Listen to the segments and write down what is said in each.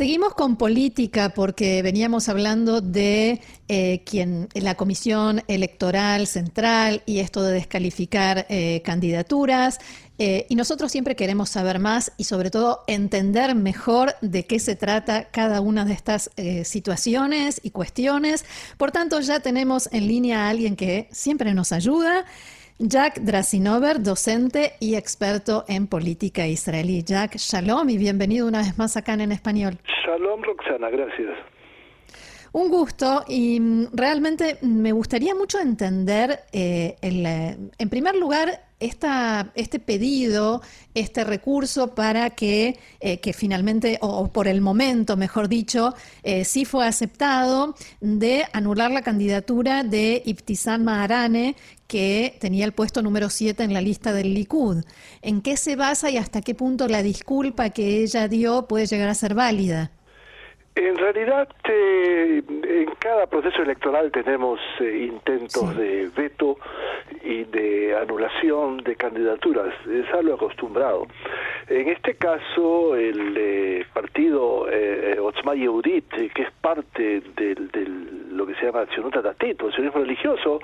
Seguimos con política porque veníamos hablando de eh, la Comisión Electoral Central y esto de descalificar eh, candidaturas. Eh, y nosotros siempre queremos saber más y sobre todo entender mejor de qué se trata cada una de estas situaciones y cuestiones. Por tanto, ya tenemos en línea a alguien que siempre nos ayuda. Jack Drasinover, docente y experto en política israelí. Jack, shalom y bienvenido una vez más acá en Español. Shalom, Roxana, gracias. Un gusto y mm, realmente me gustaría mucho entender, eh, eh, en primer lugar, esta, este pedido, este recurso para que, eh, que finalmente, o, por el momento, mejor dicho, eh, sí fue aceptado de anular la candidatura de Ibtisam Maharane, que tenía el puesto número 7 en la lista del Likud. ¿En qué se basa y hasta qué punto la disculpa que ella dio puede llegar a ser válida? En realidad, eh, en cada proceso electoral tenemos eh, intentos de veto y de anulación de candidaturas. Es algo acostumbrado. En este caso, el eh, partido eh, Otzma Yehudit, que es parte de lo que se llama Tzionut Datit, o sionismo religioso,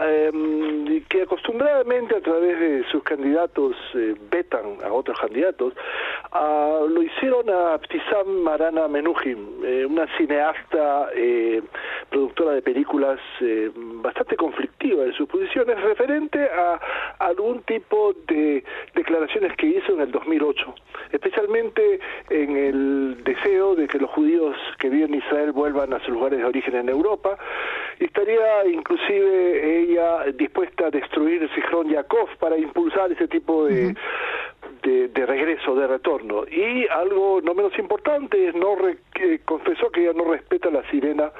em, que acostumbradamente a través de sus candidatos vetan a otros candidatos, ah, lo hicieron a Ptisam Marana Menuhin eh, una cineasta eh, productora de películas eh, bastante conflictiva en sus posiciones referente a algún tipo de declaraciones que hizo en el 2008, especialmente en el deseo de que los judíos que viven en Israel vuelvan a sus lugares de origen en Europa, y estaría inclusive ella dispuesta a destruir Sijrón Yakov para impulsar ese tipo de, de, regreso, de retorno. Y algo no menos importante es no que confesó que ella no respeta la sirena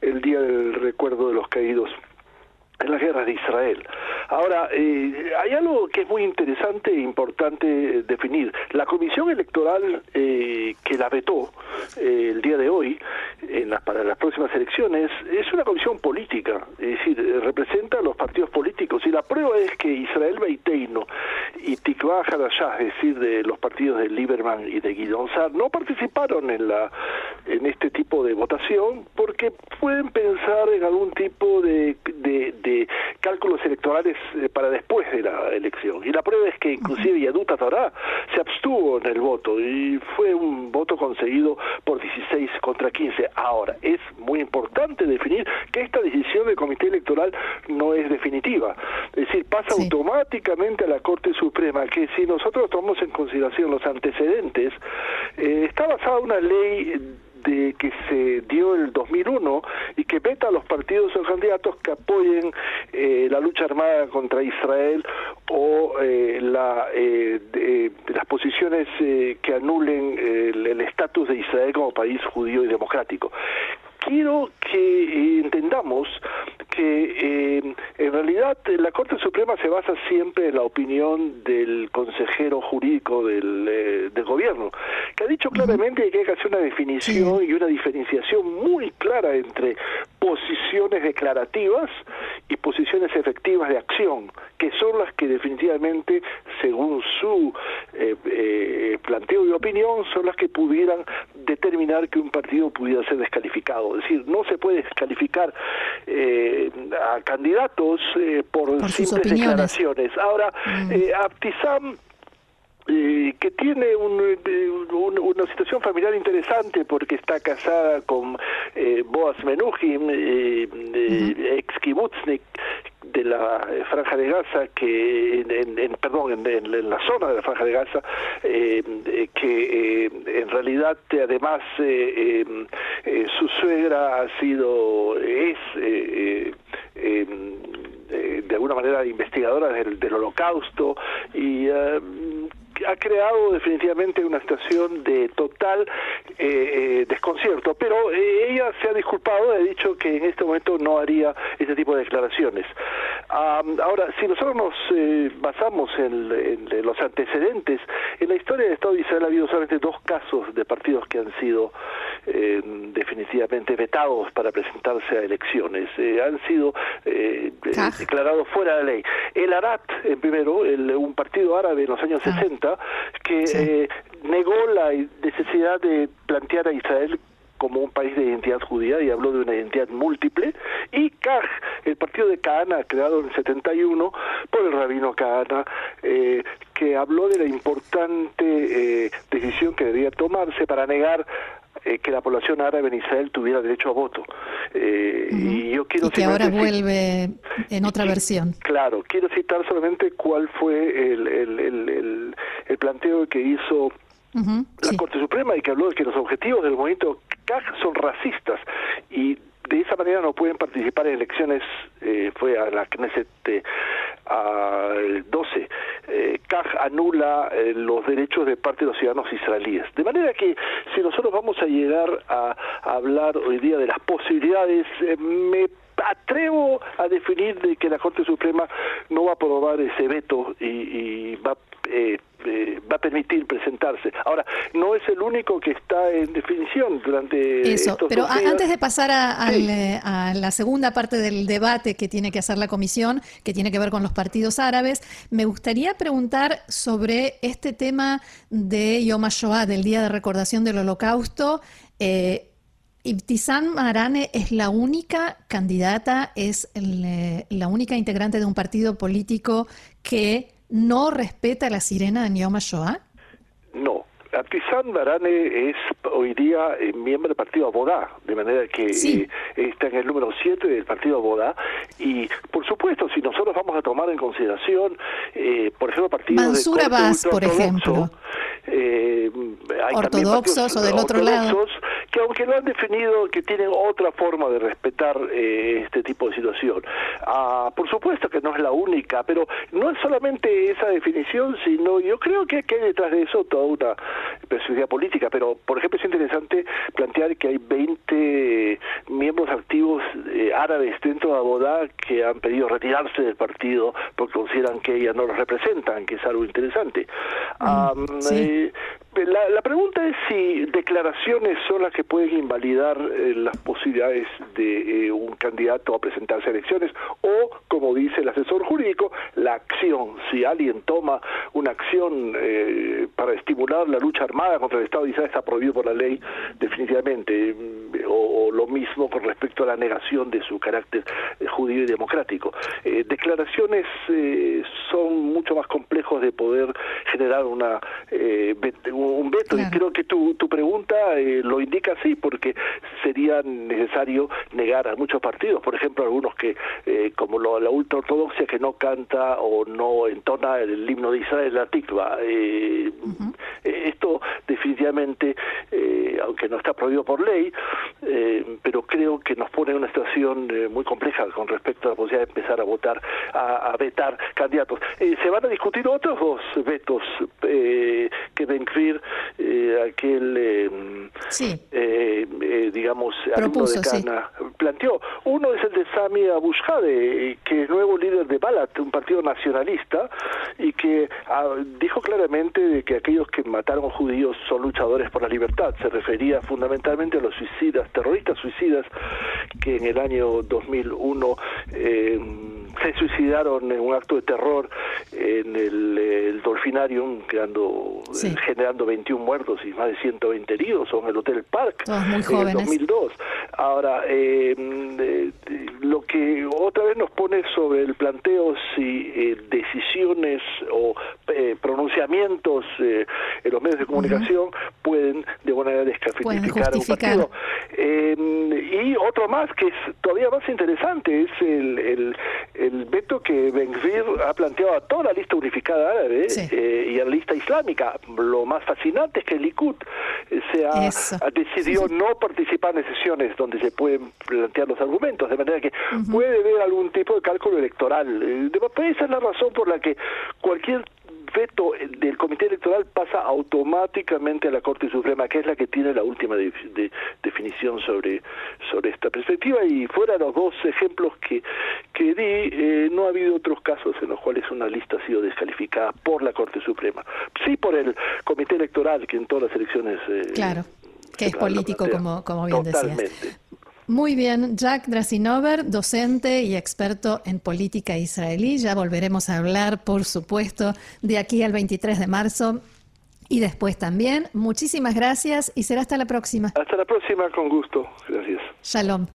el día del recuerdo de los caídos en las guerras de Israel. Ahora, eh, hay algo que es muy interesante e importante eh, definir. La comisión electoral eh, que la vetó el día de hoy en las, para las próximas elecciones es una comisión política, es decir, representa a los partidos políticos y la prueba es que Israel Beiteino y Tikva Hadashah, es decir, de los partidos de Lieberman y de Guidon Sar, no participaron en la en este tipo de votación porque pueden pensar en algún tipo de, cálculos electorales eh, para después de la elección. Y la prueba es que inclusive Yaduta Torah se abstuvo en el voto y fue un voto conseguido por 16 contra 15. Ahora, es muy importante definir que esta decisión del Comité Electoral no es definitiva. Es decir, pasa automáticamente a la Corte Suprema, que si nosotros tomamos en consideración los antecedentes, eh, está basada una ley de que se dio el 2001 y que veta a los partidos o candidatos que apoyen eh, la lucha armada contra Israel o eh, la, eh, las posiciones que anulen el estatus de Israel como país judío y democrático. Quiero que entendamos que eh, realidad la Corte Suprema se basa siempre en la opinión del consejero jurídico del, eh, del gobierno, que ha dicho claramente que hay que hacer una definición y una diferenciación muy clara entre posiciones declarativas y posiciones efectivas de acción, que son las que definitivamente, según su eh, planteo y opinión, son las que pudieran determinar que un partido pudiera ser descalificado. Es decir, no se puede descalificar eh, a candidatos eh, por, simples declaraciones. Ahora, mm. eh, Aptisam eh, que tiene un, una situación familiar interesante porque está casada con eh, Boaz eh, ex kibutznik de la Franja de Gaza, que en, perdón, en, la zona de la Franja de Gaza, que en realidad además su suegra ha sido, es de alguna manera investigadora del, holocausto y ha creado definitivamente una situación de total eh, eh, desconcierto, pero eh, ella se ha disculpado, ha dicho que en este momento no haría este tipo de declaraciones. Ahora, si nosotros nos basamos en, los antecedentes, en la historia del Estado de Israel ha habido solamente dos casos de partidos que han sido definitivamente vetados para presentarse a elecciones, han sido declarados fuera de la ley. El Arat, en primero, un partido árabe en los años 60, ah. que eh, negó la necesidad de plantear a Israel como un país de identidad judía y habló de una identidad múltiple, y Kaj, el partido de Kahana, creado en el 71 por el rabino Kahana, eh, que habló de la importante eh, decisión que debía tomarse para negar eh, que la población árabe en Israel tuviera derecho a voto. Eh, y yo quiero que ahora vuelve en otra versión. Claro, quiero citar solamente cuál fue el, el, el, el planteo que hizo la Corte Suprema y que habló de que los objetivos del movimiento Son racistas y de esa manera no pueden participar en elecciones, eh, fue a la Knesset eh, al 12. Eh, anula eh, los derechos de parte de los ciudadanos israelíes. De manera que si nosotros vamos a llegar a, hablar hoy día de las posibilidades, me atrevo a definir de que la Corte Suprema no va a aprobar ese veto y, y va eh, eh, va a permitir presentarse. Ahora, no es el único que está en definición durante Eso, pero antes de pasar eh, a, la segunda parte del debate que tiene que hacer la comisión, que tiene que ver con los partidos árabes, me gustaría preguntar sobre este tema de Yom HaShoah, del Día de Recordación del Holocausto. Eh, Ibtisam Marane es la única candidata, es la única integrante de un partido político que no respeta la sirena de Yom HaShoah? No. Abtisán Barane es hoy día eh, miembro del partido Abodá, de manera que eh, está en el número 7 del partido Abodá. Y, por supuesto, si nosotros vamos a tomar en consideración, eh, por ejemplo, partidos Mansur Abbas, por ejemplo. ortodoxos o del otro lado que aunque lo han definido que tienen otra forma de respetar eh, este tipo de situación. Ah, por supuesto que no es la única, pero no es solamente esa definición, sino yo creo que, hay detrás de eso toda una perspectiva política, pero por ejemplo es interesante plantear que hay 20 miembros activos eh, árabes dentro de Abodá que han pedido retirarse del partido porque consideran que ellas no los representan, que es algo interesante. Eh, la, pregunta es si declaraciones son las que pueden invalidar eh, las posibilidades de eh, un candidato a presentarse a elecciones o, como dice el asesor jurídico, la acción. Si alguien toma una acción eh, para estimular la lucha armada contra el Estado de Israel está prohibido por la ley definitivamente, mm, o, lo mismo con respecto a la negación de su carácter judío y democrático. declaraciones son mucho más complejos de poder generar una un veto. Y creo que tu, tu pregunta lo indica sí, porque sería necesario negar a muchos partidos, por ejemplo, algunos que, eh, como la ultraortodoxia, que no canta o no entona el himno de Israel, la tikva. Eh, eh, esto definitivamente, aunque no está prohibido por ley, pero creo que nos pone en una situación muy compleja con respecto a la posibilidad de empezar a votar, a, vetar candidatos. se van a discutir otros dos vetos que Benkvir, aquel... Sí eh, eh, digamos, alumno de Cana, planteó. Uno es el de Sami Abushade, que es nuevo líder de Balat, un partido nacionalista, y que ah, dijo claramente de que aquellos que mataron judíos son luchadores por la libertad. Se refería fundamentalmente a los suicidas, terroristas suicidas, que en el año 2001 eh, se suicidaron en un acto de terror en el, el Dolfinarium, creando, generando 21 muertos y más de 120 heridos, o en el Hotel Park en el 2002. Ahora, eh, eh, lo que otra vez nos pone sobre el planteo si eh, decisiones o pronunciamientos en los medios de comunicación pueden de alguna manera descalificar un partido. y otro más que es todavía más interesante es el, el, el veto que Benvir ha planteado a toda la lista unificada árabe y a la lista islámica. Lo más fascinante es que el Likud se ha, decidió no participar en sesiones donde se pueden plantear los argumentos, de manera que puede haber algún tipo de cálculo electoral. Eh, esa es la razón por la que cualquier veto del Comité Electoral pasa automáticamente a la Corte Suprema, que es la que tiene la última definición sobre, sobre esta perspectiva. Y fuera los dos ejemplos que, que di, eh, no ha habido otros casos en los cuales una lista ha sido descalificada por la Corte Suprema. Sí por el Comité Electoral, que en todas las elecciones... Eh, claro, que es político, como, como bien decías. Muy bien, Jack Drasinover, docente y experto en política israelí. Ya volveremos a hablar, por supuesto, de aquí al 23 de marzo y después también. Muchísimas gracias y será hasta la próxima. Hasta la próxima, con gusto. Gracias. Shalom.